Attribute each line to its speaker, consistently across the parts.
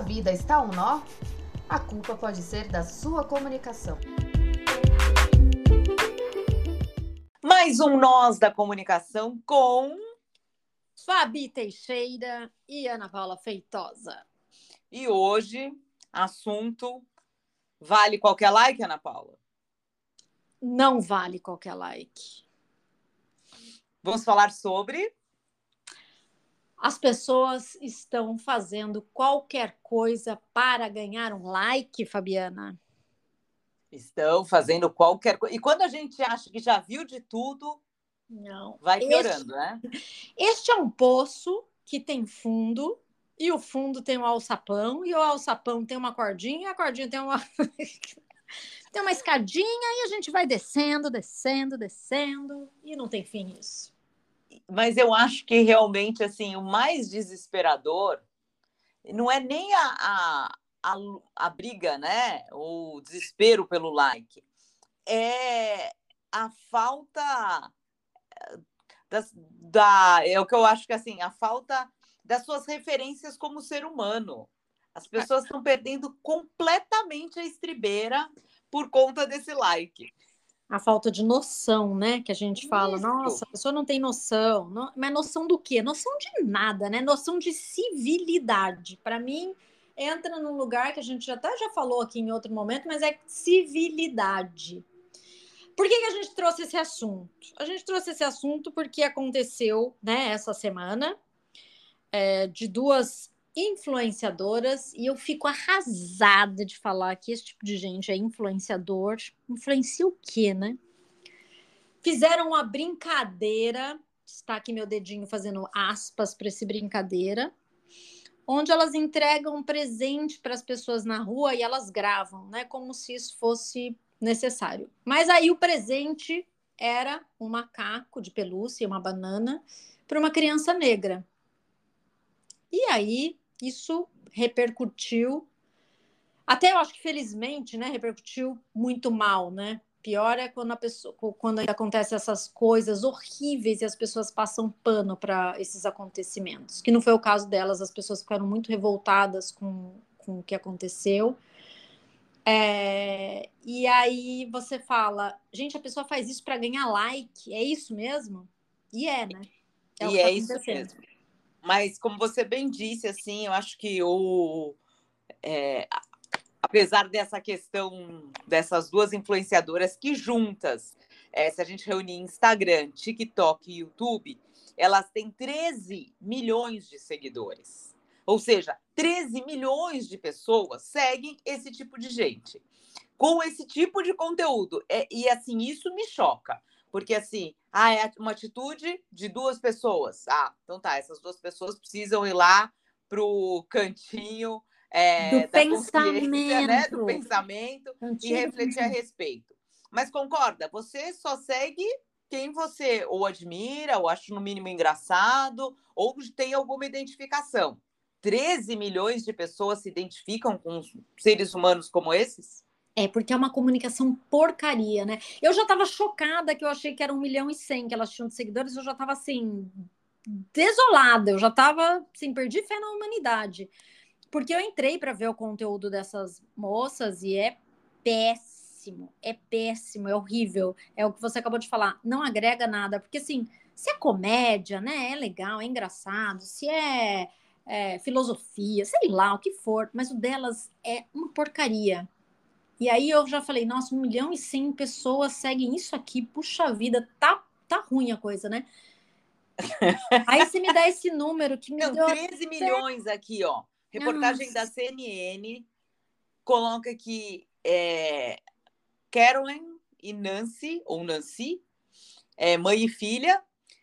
Speaker 1: sua vida está um nó, a culpa pode ser da sua comunicação.
Speaker 2: Mais um Nós da Comunicação com
Speaker 3: Fabi Teixeira e Ana Paula Feitosa.
Speaker 2: E hoje, assunto vale qualquer like, Ana Paula?
Speaker 3: Não vale qualquer like.
Speaker 2: Vamos falar sobre
Speaker 3: as pessoas estão fazendo qualquer coisa para ganhar um like, Fabiana.
Speaker 2: Estão fazendo qualquer coisa. E quando a gente acha que já viu de tudo,
Speaker 3: não.
Speaker 2: Vai piorando, este, né?
Speaker 3: Este é um poço que tem fundo, e o fundo tem um alçapão, e o alçapão tem uma cordinha, e a cordinha tem uma. tem uma escadinha, e a gente vai descendo, descendo, descendo, e não tem fim isso
Speaker 2: mas eu acho que realmente assim o mais desesperador não é nem a, a, a, a briga, né? O desespero pelo like, é a falta eh, das, da é o que eu acho que assim a falta das suas referências como ser humano. As pessoas estão perdendo completamente a estribeira por conta desse like
Speaker 3: a falta de noção, né? Que a gente fala, Isso. nossa, a pessoa não tem noção. Não, mas noção do quê? Noção de nada, né? Noção de civilidade. Para mim, entra num lugar que a gente até já falou aqui em outro momento, mas é civilidade. Por que, que a gente trouxe esse assunto? A gente trouxe esse assunto porque aconteceu, né, essa semana, é, de duas influenciadoras e eu fico arrasada de falar que esse tipo de gente é influenciador. Influencia o quê, né? Fizeram uma brincadeira, está aqui meu dedinho fazendo aspas para esse brincadeira, onde elas entregam um presente para as pessoas na rua e elas gravam, né, como se isso fosse necessário. Mas aí o presente era um macaco de pelúcia, uma banana para uma criança negra. E aí isso repercutiu. Até eu acho que felizmente, né, repercutiu muito mal, né? Pior é quando a pessoa, quando acontecem essas coisas horríveis e as pessoas passam pano para esses acontecimentos. Que não foi o caso delas, as pessoas ficaram muito revoltadas com, com o que aconteceu. É, e aí você fala, gente, a pessoa faz isso para ganhar like, é isso mesmo? E é, né?
Speaker 2: É e é isso mesmo. Mas, como você bem disse, assim, eu acho que o. É, apesar dessa questão dessas duas influenciadoras que juntas, é, se a gente reunir Instagram, TikTok e YouTube, elas têm 13 milhões de seguidores. Ou seja, 13 milhões de pessoas seguem esse tipo de gente. Com esse tipo de conteúdo. É, e assim, isso me choca. Porque assim, ah, é uma atitude de duas pessoas. Ah, então tá, essas duas pessoas precisam ir lá pro cantinho é,
Speaker 3: do pensamento,
Speaker 2: né? Do pensamento e refletir a respeito. Mas concorda, você só segue quem você ou admira, ou acha no mínimo engraçado, ou tem alguma identificação. 13 milhões de pessoas se identificam com seres humanos como esses?
Speaker 3: É, porque é uma comunicação porcaria, né? Eu já estava chocada que eu achei que era um milhão e cem que elas tinham de seguidores, eu já estava assim, desolada, eu já estava assim, perdi fé na humanidade. Porque eu entrei para ver o conteúdo dessas moças e é péssimo, é péssimo, é horrível. É o que você acabou de falar, não agrega nada, porque assim, se é comédia, né? É legal, é engraçado, se é, é filosofia, sei lá, o que for, mas o delas é uma porcaria e aí eu já falei, nossa, um milhão e cem pessoas seguem isso aqui, puxa vida, tá, tá ruim a coisa, né? aí você me dá esse número que me
Speaker 2: Não,
Speaker 3: deu...
Speaker 2: 13 milhões aqui, ó. Reportagem nossa. da CNN coloca que é, Carolyn e Nancy, ou Nancy, é, mãe e filha,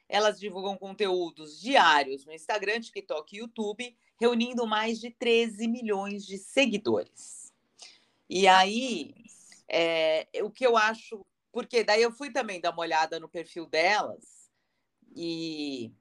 Speaker 2: elas divulgam conteúdos diários no Instagram, TikTok e YouTube, reunindo mais de 13 milhões de seguidores. E aí, é, o que eu acho, porque daí eu fui também dar uma olhada no perfil delas e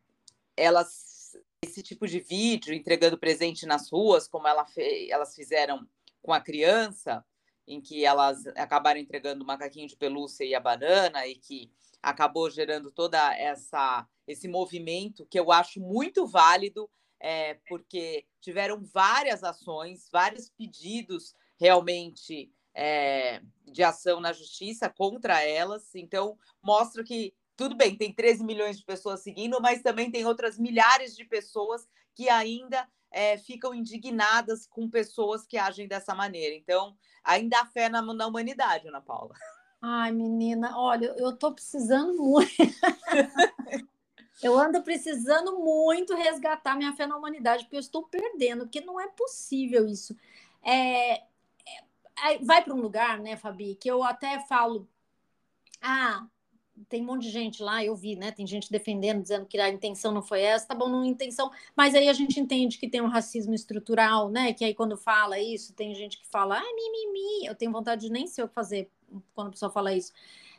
Speaker 2: elas, esse tipo de vídeo entregando presente nas ruas, como ela fe, elas fizeram com a criança, em que elas acabaram entregando o macaquinho de pelúcia e a banana e que acabou gerando toda essa esse movimento que eu acho muito válido é, porque tiveram várias ações, vários pedidos realmente é, de ação na justiça contra elas. Então, mostra que tudo bem, tem 13 milhões de pessoas seguindo, mas também tem outras milhares de pessoas que ainda é, ficam indignadas com pessoas que agem dessa maneira. Então, ainda há fé na, na humanidade, Ana Paula.
Speaker 3: Ai, menina, olha, eu tô precisando muito. eu ando precisando muito resgatar minha fé na humanidade, porque eu estou perdendo, porque não é possível isso. É, vai para um lugar, né, Fabi, que eu até falo, ah, tem um monte de gente lá, eu vi, né? Tem gente defendendo, dizendo que a intenção não foi essa, tá bom, não intenção, mas aí a gente entende que tem um racismo estrutural, né? Que aí quando fala isso, tem gente que fala, ah, mimimi, eu tenho vontade de nem sei o que fazer quando a pessoa fala isso.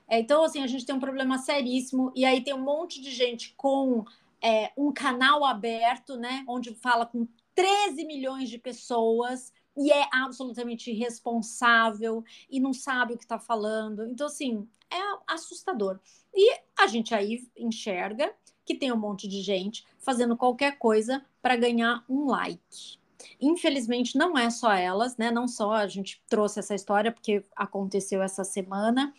Speaker 3: É, então, assim, a gente tem um problema seríssimo, e aí tem um monte de gente com é, um canal aberto, né? Onde fala com 13 milhões de pessoas e é absolutamente irresponsável e não sabe o que está falando. Então, assim, é assustador. E a gente aí enxerga que tem um monte de gente fazendo qualquer coisa para ganhar um like. Infelizmente, não é só elas, né? Não só a gente trouxe essa história porque aconteceu essa semana,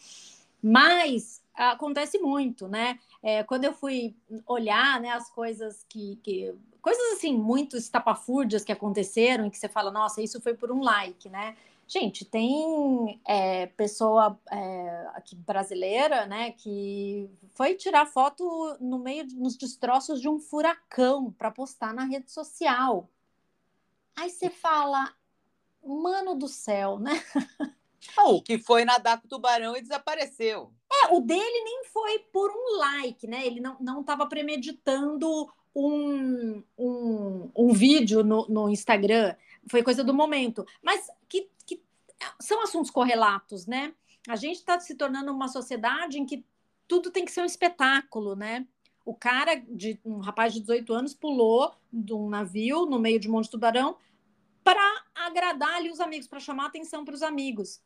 Speaker 3: mas acontece muito, né? É, quando eu fui olhar né, as coisas que, que. Coisas assim, muito estapafúrdias que aconteceram e que você fala, nossa, isso foi por um like, né? Gente, tem é, pessoa é, aqui brasileira, né, que foi tirar foto no meio nos destroços de um furacão para postar na rede social. Aí você fala, mano do céu, né?
Speaker 2: O que foi nadar com o tubarão e desapareceu.
Speaker 3: É, o dele nem foi por um like, né? Ele não estava premeditando um, um, um vídeo no, no Instagram foi coisa do momento. Mas que, que são assuntos correlatos, né? A gente está se tornando uma sociedade em que tudo tem que ser um espetáculo, né? O cara, de um rapaz de 18 anos, pulou de um navio no meio de um monte de tubarão para agradar ali os amigos, para chamar atenção para os amigos.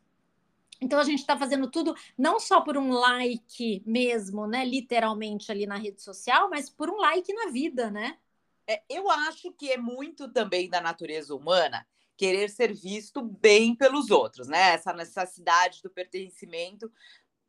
Speaker 3: Então a gente está fazendo tudo não só por um like mesmo, né? Literalmente ali na rede social, mas por um like na vida, né?
Speaker 2: É, eu acho que é muito também da natureza humana querer ser visto bem pelos outros, né? Essa necessidade do pertencimento.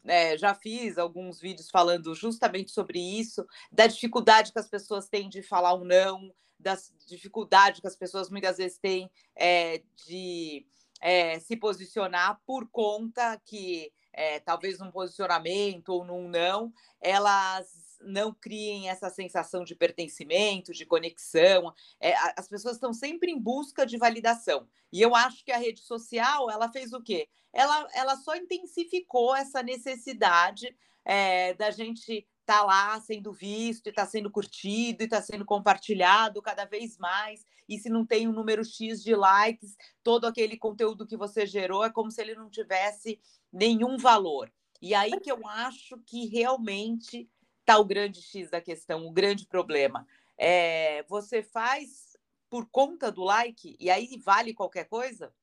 Speaker 2: É, já fiz alguns vídeos falando justamente sobre isso, da dificuldade que as pessoas têm de falar um não, da dificuldade que as pessoas muitas vezes têm é, de é, se posicionar por conta que é, talvez num posicionamento ou num não, elas não criem essa sensação de pertencimento, de conexão. É, as pessoas estão sempre em busca de validação. E eu acho que a rede social ela fez o quê? Ela, ela só intensificou essa necessidade é, da gente estar tá lá sendo visto, e está sendo curtido, e está sendo compartilhado cada vez mais. E se não tem um número X de likes, todo aquele conteúdo que você gerou é como se ele não tivesse nenhum valor. E aí que eu acho que realmente está o grande X da questão, o grande problema. É, você faz por conta do like e aí vale qualquer coisa?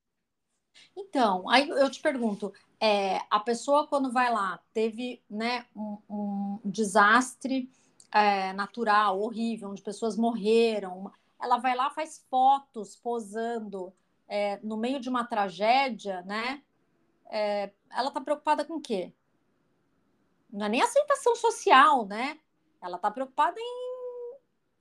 Speaker 3: Então, aí eu te pergunto, é, a pessoa quando vai lá teve né, um, um desastre é, natural, horrível, onde pessoas morreram, ela vai lá faz fotos posando é, no meio de uma tragédia, né? É, ela está preocupada com o quê? não é nem aceitação social, né? Ela está preocupada em,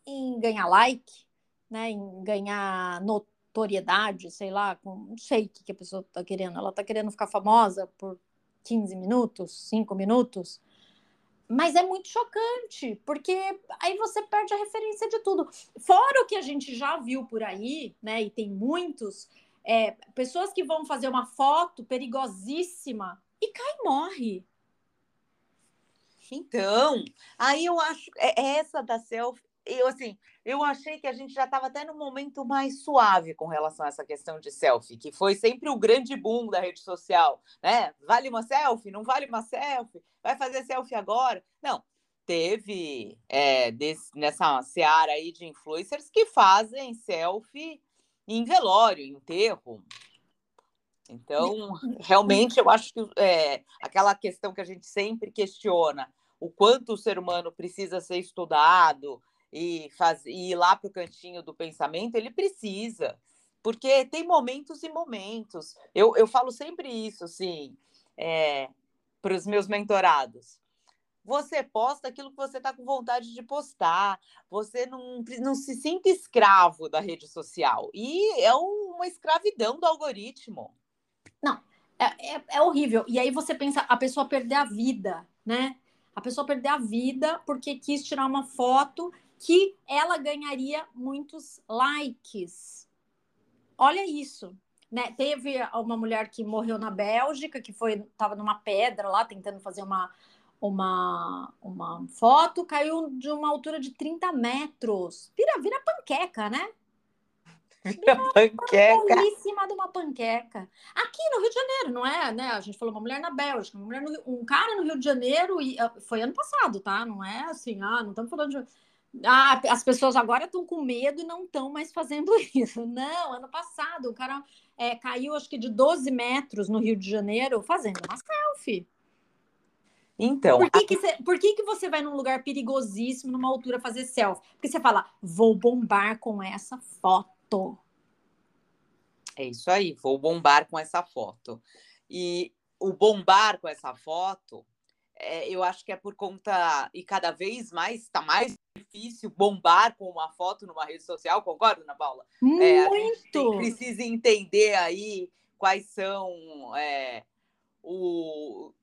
Speaker 3: em ganhar like, né? Em ganhar notoriedade, sei lá, com, não sei o que, que a pessoa está querendo. Ela está querendo ficar famosa por 15 minutos, 5 minutos. Mas é muito chocante, porque aí você perde a referência de tudo. Fora o que a gente já viu por aí, né? E tem muitos, é, pessoas que vão fazer uma foto perigosíssima e cai e morre.
Speaker 2: Então, aí eu acho é, essa da selfie. Eu assim, eu achei que a gente já estava até no momento mais suave com relação a essa questão de selfie, que foi sempre o grande boom da rede social, né? Vale uma selfie? Não vale uma selfie? Vai fazer selfie agora? Não, teve é, desse, nessa seara aí de influencers que fazem selfie em velório, em enterro. Então, realmente, eu acho que é, aquela questão que a gente sempre questiona, o quanto o ser humano precisa ser estudado e, faz, e ir lá para o cantinho do pensamento, ele precisa, porque tem momentos e momentos. Eu, eu falo sempre isso, assim, é, para os meus mentorados. Você posta aquilo que você está com vontade de postar. Você não, não se sinta escravo da rede social. E é uma escravidão do algoritmo.
Speaker 3: Não, é, é, é horrível. E aí você pensa, a pessoa perder a vida, né? A pessoa perder a vida porque quis tirar uma foto que ela ganharia muitos likes. Olha isso. Né? Teve uma mulher que morreu na Bélgica, que foi estava numa pedra lá tentando fazer uma, uma, uma foto, caiu de uma altura de 30 metros. Vira, vira panqueca, né?
Speaker 2: Vira panqueca.
Speaker 3: Em cima de uma panqueca. Aqui no Rio de Janeiro, não é? Né? A gente falou uma mulher na Bélgica, uma mulher no, um cara no Rio de Janeiro, e ah, foi ano passado, tá? Não é assim, ah, não estamos falando de ah, as pessoas agora estão com medo e não estão mais fazendo isso. Não, ano passado o cara é, caiu acho que de 12 metros no Rio de Janeiro fazendo uma selfie.
Speaker 2: Então.
Speaker 3: Por que, que, você, por que, que você vai num lugar perigosíssimo, numa altura, fazer selfie? Porque você fala, vou bombar com essa foto.
Speaker 2: É isso aí, vou bombar com essa foto. E o bombar com essa foto é, eu acho que é por conta, e cada vez mais está mais difícil bombar com uma foto numa rede social, concorda, Ana Paula?
Speaker 3: Muito!
Speaker 2: É, gente tem, precisa entender aí quais são é, o,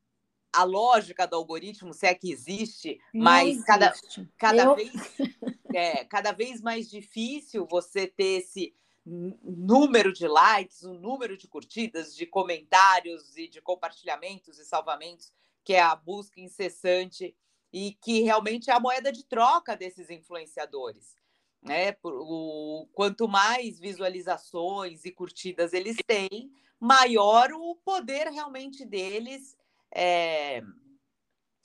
Speaker 2: a lógica do algoritmo, se é que existe, Não mas existe. cada, cada, eu... vez, é, cada vez mais difícil você ter esse número de likes, o número de curtidas, de comentários e de compartilhamentos e salvamentos que é a busca incessante e que realmente é a moeda de troca desses influenciadores. Né? O, quanto mais visualizações e curtidas eles têm, maior o poder realmente deles é,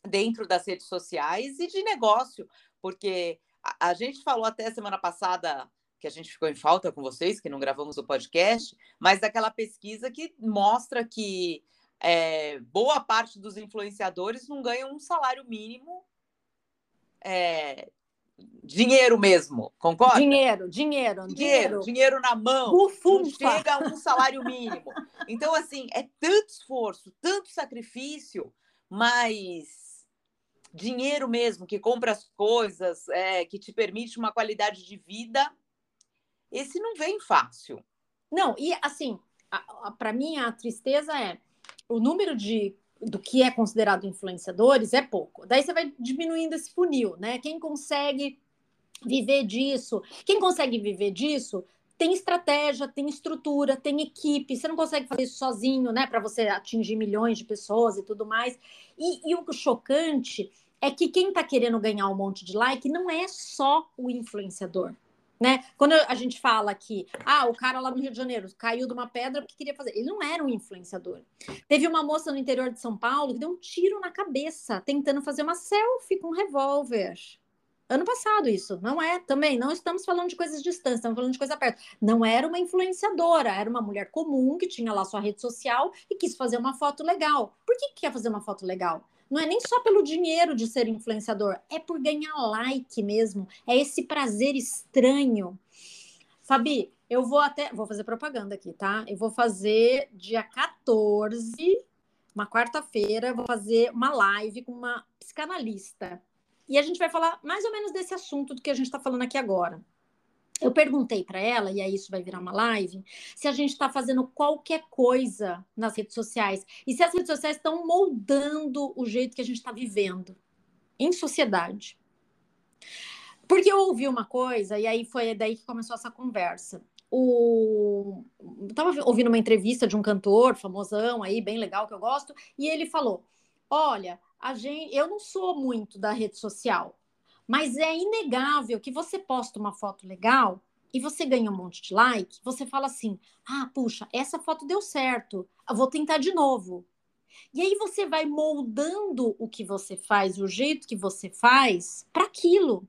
Speaker 2: dentro das redes sociais e de negócio, porque a, a gente falou até semana passada que a gente ficou em falta com vocês, que não gravamos o podcast, mas daquela pesquisa que mostra que é, boa parte dos influenciadores não ganham um salário mínimo é, dinheiro mesmo, concorda?
Speaker 3: Dinheiro, dinheiro,
Speaker 2: dinheiro, dinheiro na mão, não chega a um salário mínimo. Então, assim, é tanto esforço, tanto sacrifício, mas dinheiro mesmo, que compra as coisas, é, que te permite uma qualidade de vida, esse não vem fácil.
Speaker 3: Não, e assim, para mim a tristeza é o número de do que é considerado influenciadores é pouco. Daí você vai diminuindo esse funil, né? Quem consegue viver disso, quem consegue viver disso tem estratégia, tem estrutura, tem equipe. Você não consegue fazer isso sozinho, né? Para você atingir milhões de pessoas e tudo mais. E, e o chocante é que quem está querendo ganhar um monte de like não é só o influenciador. Né? Quando a gente fala que ah, o cara lá no Rio de Janeiro caiu de uma pedra porque queria fazer. Ele não era um influenciador. Teve uma moça no interior de São Paulo que deu um tiro na cabeça tentando fazer uma selfie com um revólver. Ano passado, isso. Não é também. Não estamos falando de coisas distantes, estamos falando de coisa perto. Não era uma influenciadora, era uma mulher comum que tinha lá sua rede social e quis fazer uma foto legal. Por que, que quer fazer uma foto legal? Não é nem só pelo dinheiro de ser influenciador, é por ganhar like mesmo. É esse prazer estranho. Fabi, eu vou até. Vou fazer propaganda aqui, tá? Eu vou fazer dia 14, uma quarta-feira, vou fazer uma live com uma psicanalista. E a gente vai falar mais ou menos desse assunto do que a gente está falando aqui agora. Eu perguntei para ela, e aí isso vai virar uma live, se a gente está fazendo qualquer coisa nas redes sociais e se as redes sociais estão moldando o jeito que a gente está vivendo em sociedade. Porque eu ouvi uma coisa, e aí foi daí que começou essa conversa. O... Estava ouvindo uma entrevista de um cantor famosão aí, bem legal, que eu gosto, e ele falou: Olha, a gente, eu não sou muito da rede social, mas é inegável que você posta uma foto legal e você ganha um monte de like, você fala assim: ah, puxa, essa foto deu certo, eu vou tentar de novo. E aí você vai moldando o que você faz, o jeito que você faz, para aquilo.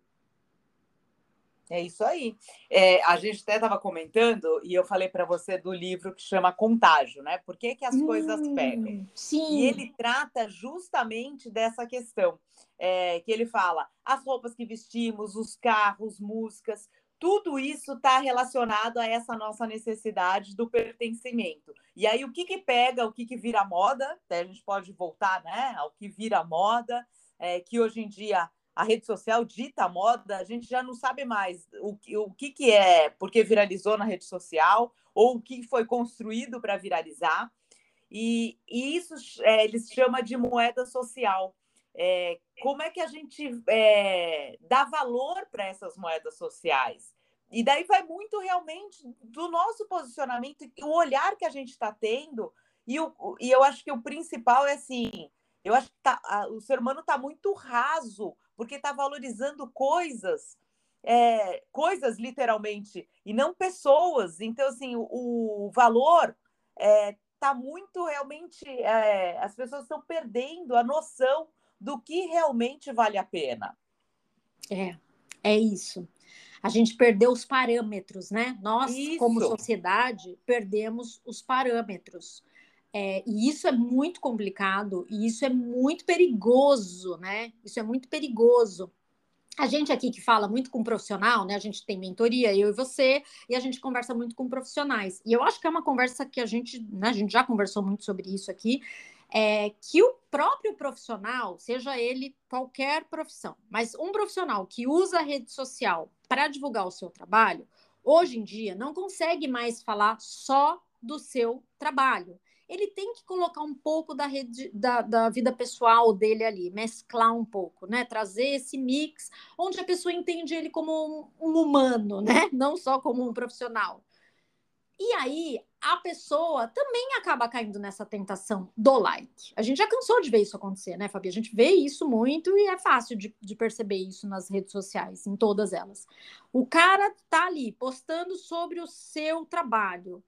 Speaker 2: É isso aí. É, a gente até estava comentando e eu falei para você do livro que chama Contágio, né? Por que, que as hum, coisas pegam?
Speaker 3: Sim.
Speaker 2: E ele trata justamente dessa questão. É, que ele fala as roupas que vestimos, os carros, músicas, tudo isso está relacionado a essa nossa necessidade do pertencimento. E aí, o que, que pega, o que, que vira moda? Até a gente pode voltar né, ao que vira moda, é, que hoje em dia a rede social dita a moda, a gente já não sabe mais o, o que, que é porque viralizou na rede social ou o que foi construído para viralizar. E, e isso é, eles chamam de moeda social. É, como é que a gente é, dá valor para essas moedas sociais? E daí vai muito realmente do nosso posicionamento, o olhar que a gente está tendo. E, o, e eu acho que o principal é assim: eu acho que tá, a, o ser humano está muito raso porque está valorizando coisas, é, coisas literalmente, e não pessoas. Então, assim, o, o valor está é, tá muito realmente. É, as pessoas estão perdendo a noção do que realmente vale a pena.
Speaker 3: É, é isso. A gente perdeu os parâmetros, né? Nós, isso. como sociedade, perdemos os parâmetros. É, e isso é muito complicado e isso é muito perigoso, né? Isso é muito perigoso. A gente aqui que fala muito com profissional, né? A gente tem mentoria, eu e você, e a gente conversa muito com profissionais. E eu acho que é uma conversa que a gente, né? A gente já conversou muito sobre isso aqui, é que o próprio profissional, seja ele qualquer profissão, mas um profissional que usa a rede social para divulgar o seu trabalho, hoje em dia não consegue mais falar só do seu trabalho ele tem que colocar um pouco da, rede, da, da vida pessoal dele ali, mesclar um pouco, né? Trazer esse mix onde a pessoa entende ele como um, um humano, né? Não só como um profissional. E aí a pessoa também acaba caindo nessa tentação do like. A gente já cansou de ver isso acontecer, né, Fabi? A gente vê isso muito e é fácil de, de, perceber isso nas redes sociais, em todas elas. O cara tá ali postando sobre o seu trabalho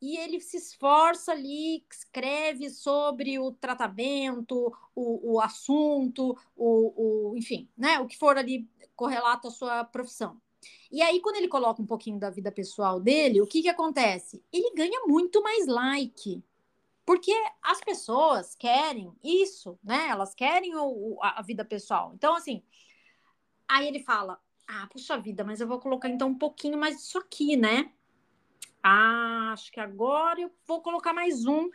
Speaker 3: e ele se esforça ali, escreve sobre o tratamento, o, o assunto, o, o, enfim, né, o que for ali correlato à sua profissão. E aí, quando ele coloca um pouquinho da vida pessoal dele, o que, que acontece? Ele ganha muito mais like. Porque as pessoas querem isso, né? Elas querem o, a vida pessoal. Então, assim, aí ele fala: Ah, puxa vida, mas eu vou colocar então um pouquinho mais disso aqui, né? Ah, acho que agora eu vou colocar mais um.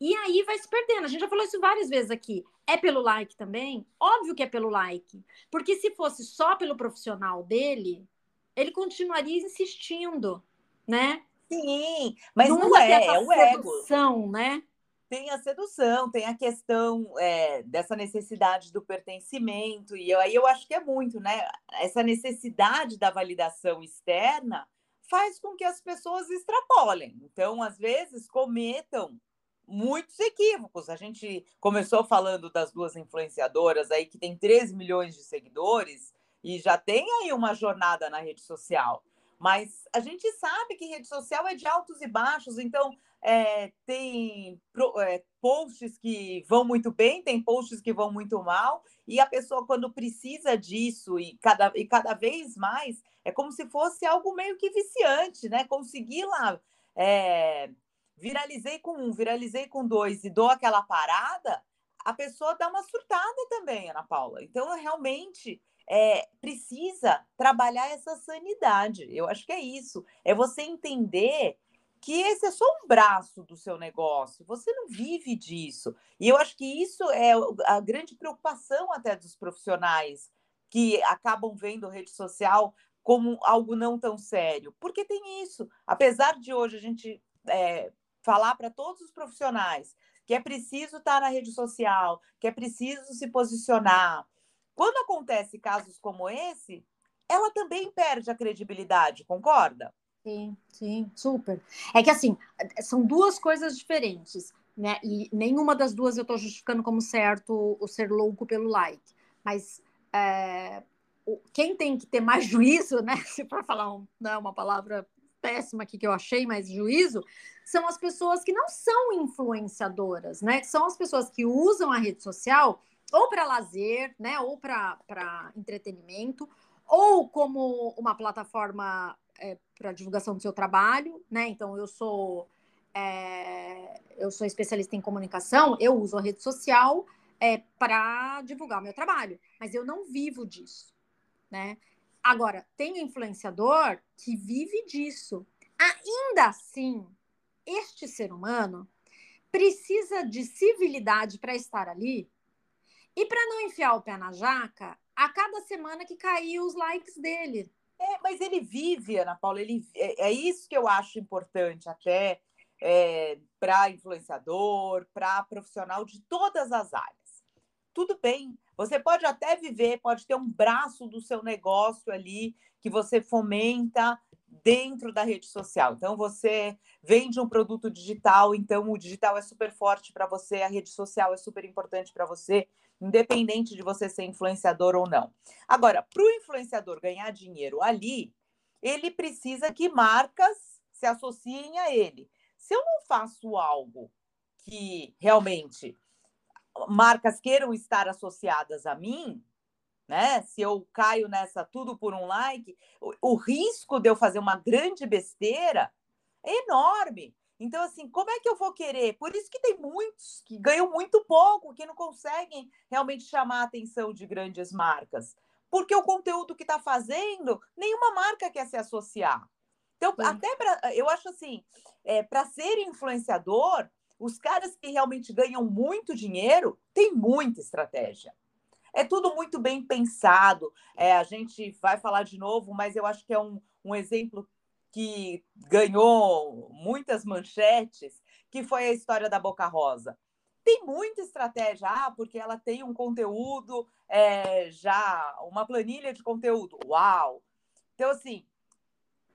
Speaker 3: E aí vai se perdendo. A gente já falou isso várias vezes aqui. É pelo like também? Óbvio que é pelo like. Porque se fosse só pelo profissional dele, ele continuaria insistindo, né?
Speaker 2: Sim, mas não, não é, é o
Speaker 3: sedução, ego. né?
Speaker 2: Tem a sedução, tem a questão é, dessa necessidade do pertencimento, e eu, aí eu acho que é muito, né? Essa necessidade da validação externa faz com que as pessoas extrapolem. Então, às vezes, cometam muitos equívocos. A gente começou falando das duas influenciadoras aí que tem 13 milhões de seguidores e já tem aí uma jornada na rede social. Mas a gente sabe que rede social é de altos e baixos, então é, tem é, posts que vão muito bem, tem posts que vão muito mal, e a pessoa, quando precisa disso, e cada, e cada vez mais, é como se fosse algo meio que viciante, né? Conseguir lá. É, viralizei com um, viralizei com dois e dou aquela parada, a pessoa dá uma surtada também, Ana Paula. Então, realmente é, precisa trabalhar essa sanidade. Eu acho que é isso. É você entender que esse é só um braço do seu negócio, você não vive disso. E eu acho que isso é a grande preocupação até dos profissionais que acabam vendo rede social como algo não tão sério. Porque tem isso. Apesar de hoje a gente é, falar para todos os profissionais que é preciso estar na rede social, que é preciso se posicionar. Quando acontece casos como esse, ela também perde a credibilidade, concorda?
Speaker 3: Sim, sim, super. É que assim, são duas coisas diferentes, né? E nenhuma das duas eu estou justificando como certo o ser louco pelo like. Mas é, quem tem que ter mais juízo, né? Se for falar um, não, né, uma palavra péssima aqui que eu achei, mas juízo, são as pessoas que não são influenciadoras, né? São as pessoas que usam a rede social ou para lazer, né? Ou para entretenimento, ou como uma plataforma é, para divulgação do seu trabalho, né? Então eu sou é, eu sou especialista em comunicação, eu uso a rede social é, para divulgar o meu trabalho, mas eu não vivo disso, né? Agora, tem influenciador que vive disso. Ainda assim, este ser humano precisa de civilidade para estar ali e para não enfiar o pé na jaca a cada semana que cair os likes dele.
Speaker 2: É, mas ele vive, Ana Paula, ele, é, é isso que eu acho importante até é, para influenciador, para profissional de todas as áreas. Tudo bem, você pode até viver, pode ter um braço do seu negócio ali que você fomenta dentro da rede social. Então, você vende um produto digital, então o digital é super forte para você, a rede social é super importante para você, independente de você ser influenciador ou não. Agora, para o influenciador ganhar dinheiro ali, ele precisa que marcas se associem a ele. Se eu não faço algo que realmente marcas queiram estar associadas a mim, né? Se eu caio nessa tudo por um like, o, o risco de eu fazer uma grande besteira é enorme. Então, assim, como é que eu vou querer? Por isso que tem muitos que ganham muito pouco, que não conseguem realmente chamar a atenção de grandes marcas. Porque o conteúdo que está fazendo, nenhuma marca quer se associar. Então, Sim. até para. Eu acho assim, é, para ser influenciador, os caras que realmente ganham muito dinheiro têm muita estratégia. É tudo muito bem pensado. É, a gente vai falar de novo, mas eu acho que é um, um exemplo que ganhou muitas manchetes, que foi a história da Boca Rosa. Tem muita estratégia, ah, porque ela tem um conteúdo, é, já uma planilha de conteúdo. Uau! Então, assim,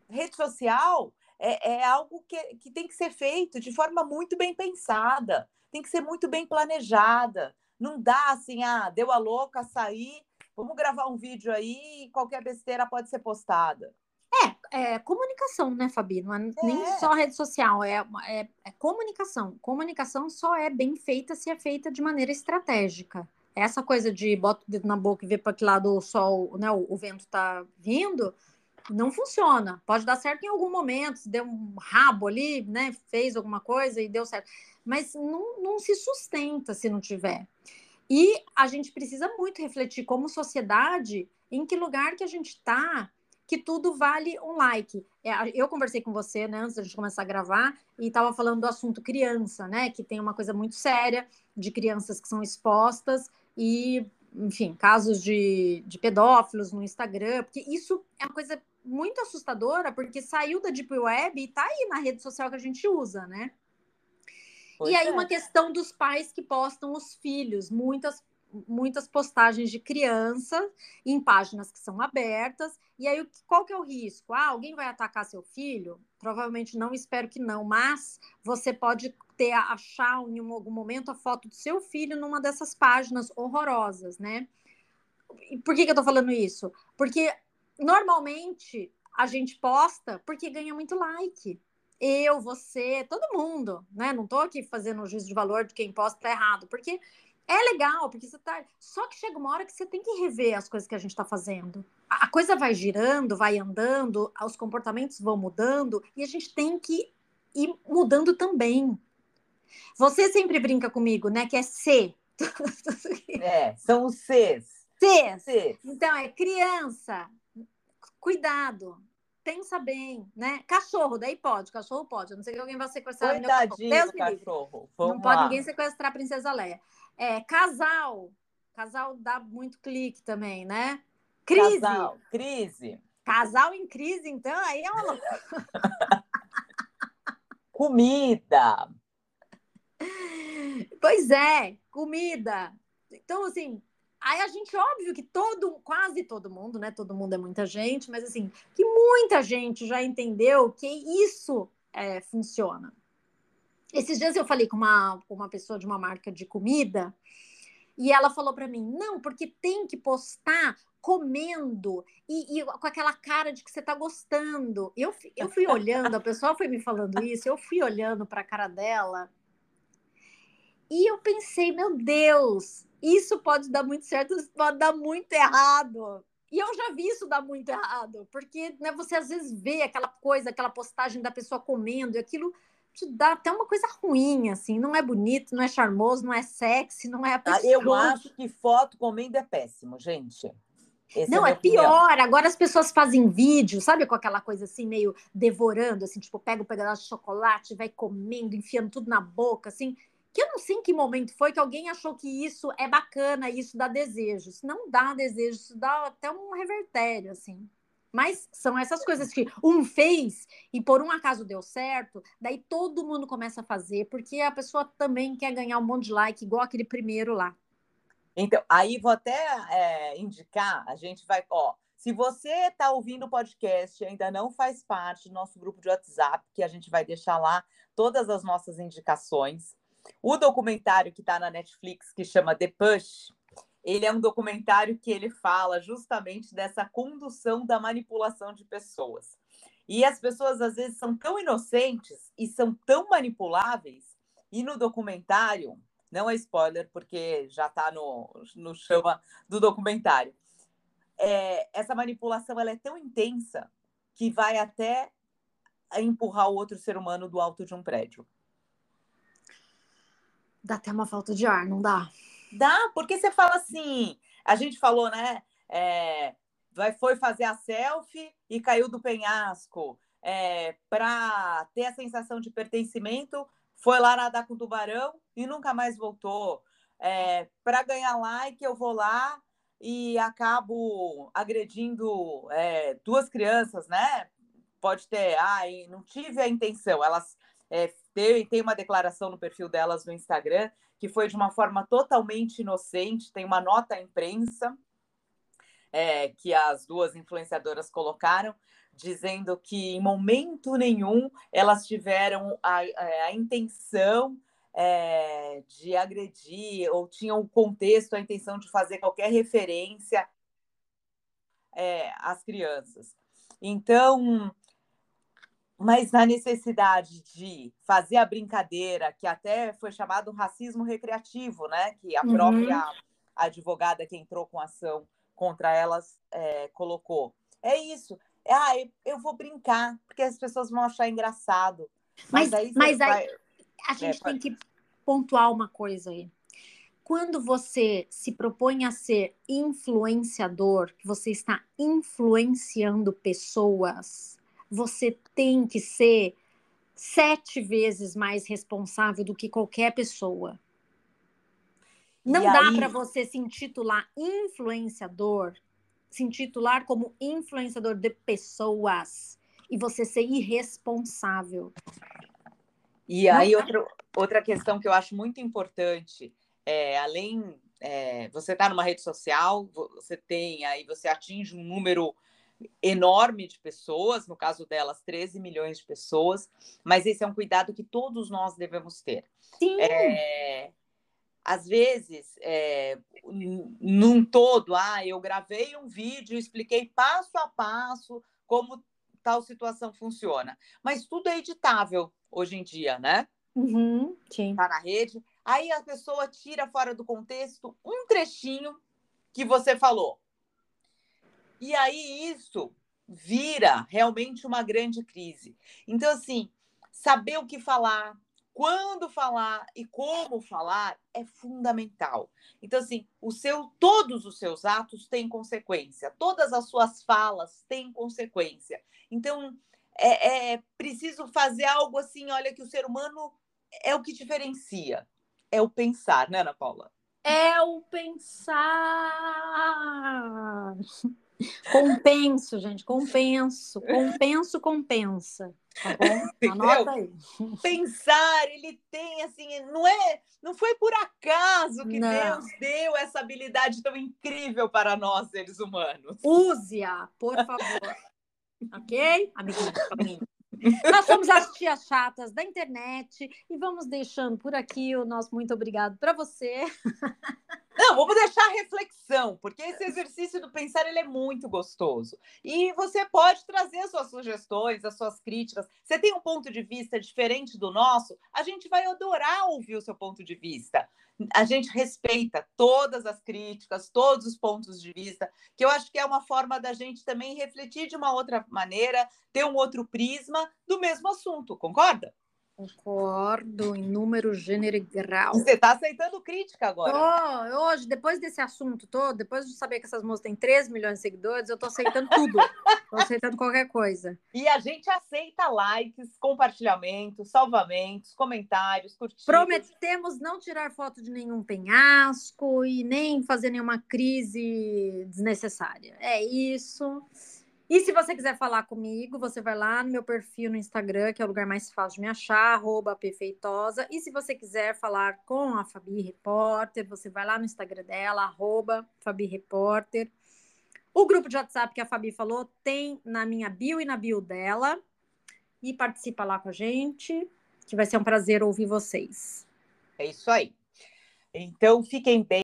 Speaker 2: rede social é, é algo que, que tem que ser feito de forma muito bem pensada, tem que ser muito bem planejada. Não dá assim, ah, deu a louca, sair, vamos gravar um vídeo aí e qualquer besteira pode ser postada.
Speaker 3: É, comunicação, né, Fabi? Não é, é. nem só rede social, é, é, é, comunicação. Comunicação só é bem feita se é feita de maneira estratégica. Essa coisa de bota o dedo na boca e ver para que lado o sol, né, o, o vento está vindo, não funciona. Pode dar certo em algum momento, se deu um rabo ali, né? Fez alguma coisa e deu certo. Mas não, não se sustenta se não tiver. E a gente precisa muito refletir como sociedade em que lugar que a gente está que tudo vale um like. É, eu conversei com você, né, antes da gente começar a gravar, e estava falando do assunto criança, né, que tem uma coisa muito séria de crianças que são expostas e, enfim, casos de, de pedófilos no Instagram, porque isso é uma coisa muito assustadora, porque saiu da Deep Web e está aí na rede social que a gente usa, né? Pois e aí, é. uma questão dos pais que postam os filhos, muitas, muitas postagens de criança em páginas que são abertas. E aí, qual que é o risco? Ah, alguém vai atacar seu filho? Provavelmente não, espero que não, mas você pode ter achar em algum momento a foto do seu filho numa dessas páginas horrorosas, né? Por que, que eu tô falando isso? Porque normalmente a gente posta porque ganha muito like. Eu, você, todo mundo, né? Não tô aqui fazendo um juízo de valor de quem posta tá errado, porque é legal, porque você tá. Só que chega uma hora que você tem que rever as coisas que a gente está fazendo. A coisa vai girando, vai andando, os comportamentos vão mudando e a gente tem que ir mudando também. Você sempre brinca comigo, né? Que é C.
Speaker 2: É, são os Cs.
Speaker 3: Cs. Então, é criança, cuidado, pensa bem, né? Cachorro, daí pode, cachorro pode. Eu não sei que alguém vai sequestrar
Speaker 2: Coitadinho meu cachorro. cachorro.
Speaker 3: não pode ninguém sequestrar a princesa Leia. É, casal. Casal dá muito clique também, né? Crise.
Speaker 2: Casal, crise.
Speaker 3: Casal em crise, então, aí é uma loucura.
Speaker 2: comida.
Speaker 3: Pois é, comida. Então, assim, Aí a gente, óbvio que todo, quase todo mundo, né? Todo mundo é muita gente, mas assim, que muita gente já entendeu que isso é, funciona. Esses dias eu falei com uma, com uma pessoa de uma marca de comida e ela falou para mim: não, porque tem que postar comendo e, e, com aquela cara de que você está gostando. Eu, eu fui olhando, a pessoa foi me falando isso, eu fui olhando para a cara dela e eu pensei: meu Deus, isso pode dar muito certo, pode dar muito errado. E eu já vi isso dar muito errado, porque né, você às vezes vê aquela coisa, aquela postagem da pessoa comendo, e aquilo te dá até uma coisa ruim, assim, não é bonito, não é charmoso, não é sexy, não é
Speaker 2: apetitoso. Eu acho que foto comendo é péssimo, gente.
Speaker 3: Esse não, é, é pior. Agora as pessoas fazem vídeo, sabe, com aquela coisa assim, meio devorando, assim, tipo, pega um pedaço de chocolate, vai comendo, enfiando tudo na boca, assim. Que eu não sei em que momento foi que alguém achou que isso é bacana, isso dá desejo. Isso não dá desejo, isso dá até um revertério, assim. Mas são essas coisas que um fez e por um acaso deu certo, daí todo mundo começa a fazer, porque a pessoa também quer ganhar um monte de like, igual aquele primeiro lá.
Speaker 2: Então, aí vou até é, indicar, a gente vai, ó, se você está ouvindo o podcast e ainda não faz parte do nosso grupo de WhatsApp, que a gente vai deixar lá todas as nossas indicações, o documentário que está na Netflix, que chama The Push, ele é um documentário que ele fala justamente dessa condução da manipulação de pessoas. E as pessoas, às vezes, são tão inocentes e são tão manipuláveis, e no documentário não é spoiler, porque já está no, no chama do documentário. É, essa manipulação ela é tão intensa que vai até empurrar o outro ser humano do alto de um prédio.
Speaker 3: Dá até uma falta de ar, não dá?
Speaker 2: Dá, porque você fala assim, a gente falou, né? É, foi fazer a selfie e caiu do penhasco. É, para ter a sensação de pertencimento, foi lá nadar com o tubarão e nunca mais voltou. É, para ganhar like, eu vou lá e acabo agredindo é, duas crianças, né? Pode ter, ai, não tive a intenção. Elas é, tem uma declaração no perfil delas no Instagram que foi de uma forma totalmente inocente, tem uma nota à imprensa é, que as duas influenciadoras colocaram, dizendo que em momento nenhum elas tiveram a, a intenção é, de agredir ou tinham o contexto, a intenção de fazer qualquer referência é, às crianças. Então, mas na necessidade de fazer a brincadeira, que até foi chamado racismo recreativo, né? Que a própria uhum. advogada que entrou com ação contra elas é, colocou. É isso. É, ah, eu vou brincar, porque as pessoas vão achar engraçado.
Speaker 3: Mas, mas, mas vai... aí a gente é, tem que pontuar uma coisa aí. Quando você se propõe a ser influenciador, você está influenciando pessoas, você tem que ser sete vezes mais responsável do que qualquer pessoa. Não e dá aí... para você se intitular influenciador, se intitular como influenciador de pessoas e você ser irresponsável.
Speaker 2: E aí, outro, outra questão que eu acho muito importante, é, além é, você está numa rede social, você tem aí, você atinge um número enorme de pessoas, no caso delas, 13 milhões de pessoas, mas esse é um cuidado que todos nós devemos ter.
Speaker 3: Sim.
Speaker 2: É, às vezes, é, num todo, ah, eu gravei um vídeo, expliquei passo a passo como tal situação funciona. Mas tudo é editável hoje em dia, né?
Speaker 3: Uhum, sim.
Speaker 2: Tá na rede. Aí a pessoa tira fora do contexto um trechinho que você falou. E aí isso vira realmente uma grande crise. Então, assim, saber o que falar, quando falar e como falar é fundamental. Então, assim, o seu, todos os seus atos têm consequência, todas as suas falas têm consequência. Então, é, é preciso fazer algo assim, olha, que o ser humano é o que diferencia, é o pensar, né, Ana Paula?
Speaker 3: É o pensar. Compenso, gente, compenso. Compenso, compensa. Tá bom? Anota aí.
Speaker 2: Pensar, ele tem assim, não é, não foi por acaso que não. Deus deu essa habilidade tão incrível para nós seres humanos.
Speaker 3: Use-a, por favor. ok? Amiguinho, Nós somos as tias chatas da internet e vamos deixando por aqui o nosso muito obrigado para você.
Speaker 2: Não, vamos deixar a reflexão, porque esse exercício do pensar ele é muito gostoso. E você pode trazer as suas sugestões, as suas críticas. Você tem um ponto de vista diferente do nosso, a gente vai adorar ouvir o seu ponto de vista. A gente respeita todas as críticas, todos os pontos de vista, que eu acho que é uma forma da gente também refletir de uma outra maneira, ter um outro prisma do mesmo assunto, concorda?
Speaker 3: Concordo em número, gênero e grau.
Speaker 2: Você está aceitando crítica agora.
Speaker 3: Tô, hoje, depois desse assunto todo, depois de saber que essas moças têm 3 milhões de seguidores, eu estou aceitando tudo. Estou aceitando qualquer coisa.
Speaker 2: E a gente aceita likes, compartilhamentos, salvamentos, comentários, curtidas.
Speaker 3: Prometemos não tirar foto de nenhum penhasco e nem fazer nenhuma crise desnecessária. É isso. E se você quiser falar comigo, você vai lá no meu perfil no Instagram, que é o lugar mais fácil de me achar, arroba perfeitosa. E se você quiser falar com a Fabi Repórter, você vai lá no Instagram dela, arroba Fabi Repórter. O grupo de WhatsApp que a Fabi falou tem na minha bio e na bio dela. E participa lá com a gente, que vai ser um prazer ouvir vocês.
Speaker 2: É isso aí. Então, fiquem bem.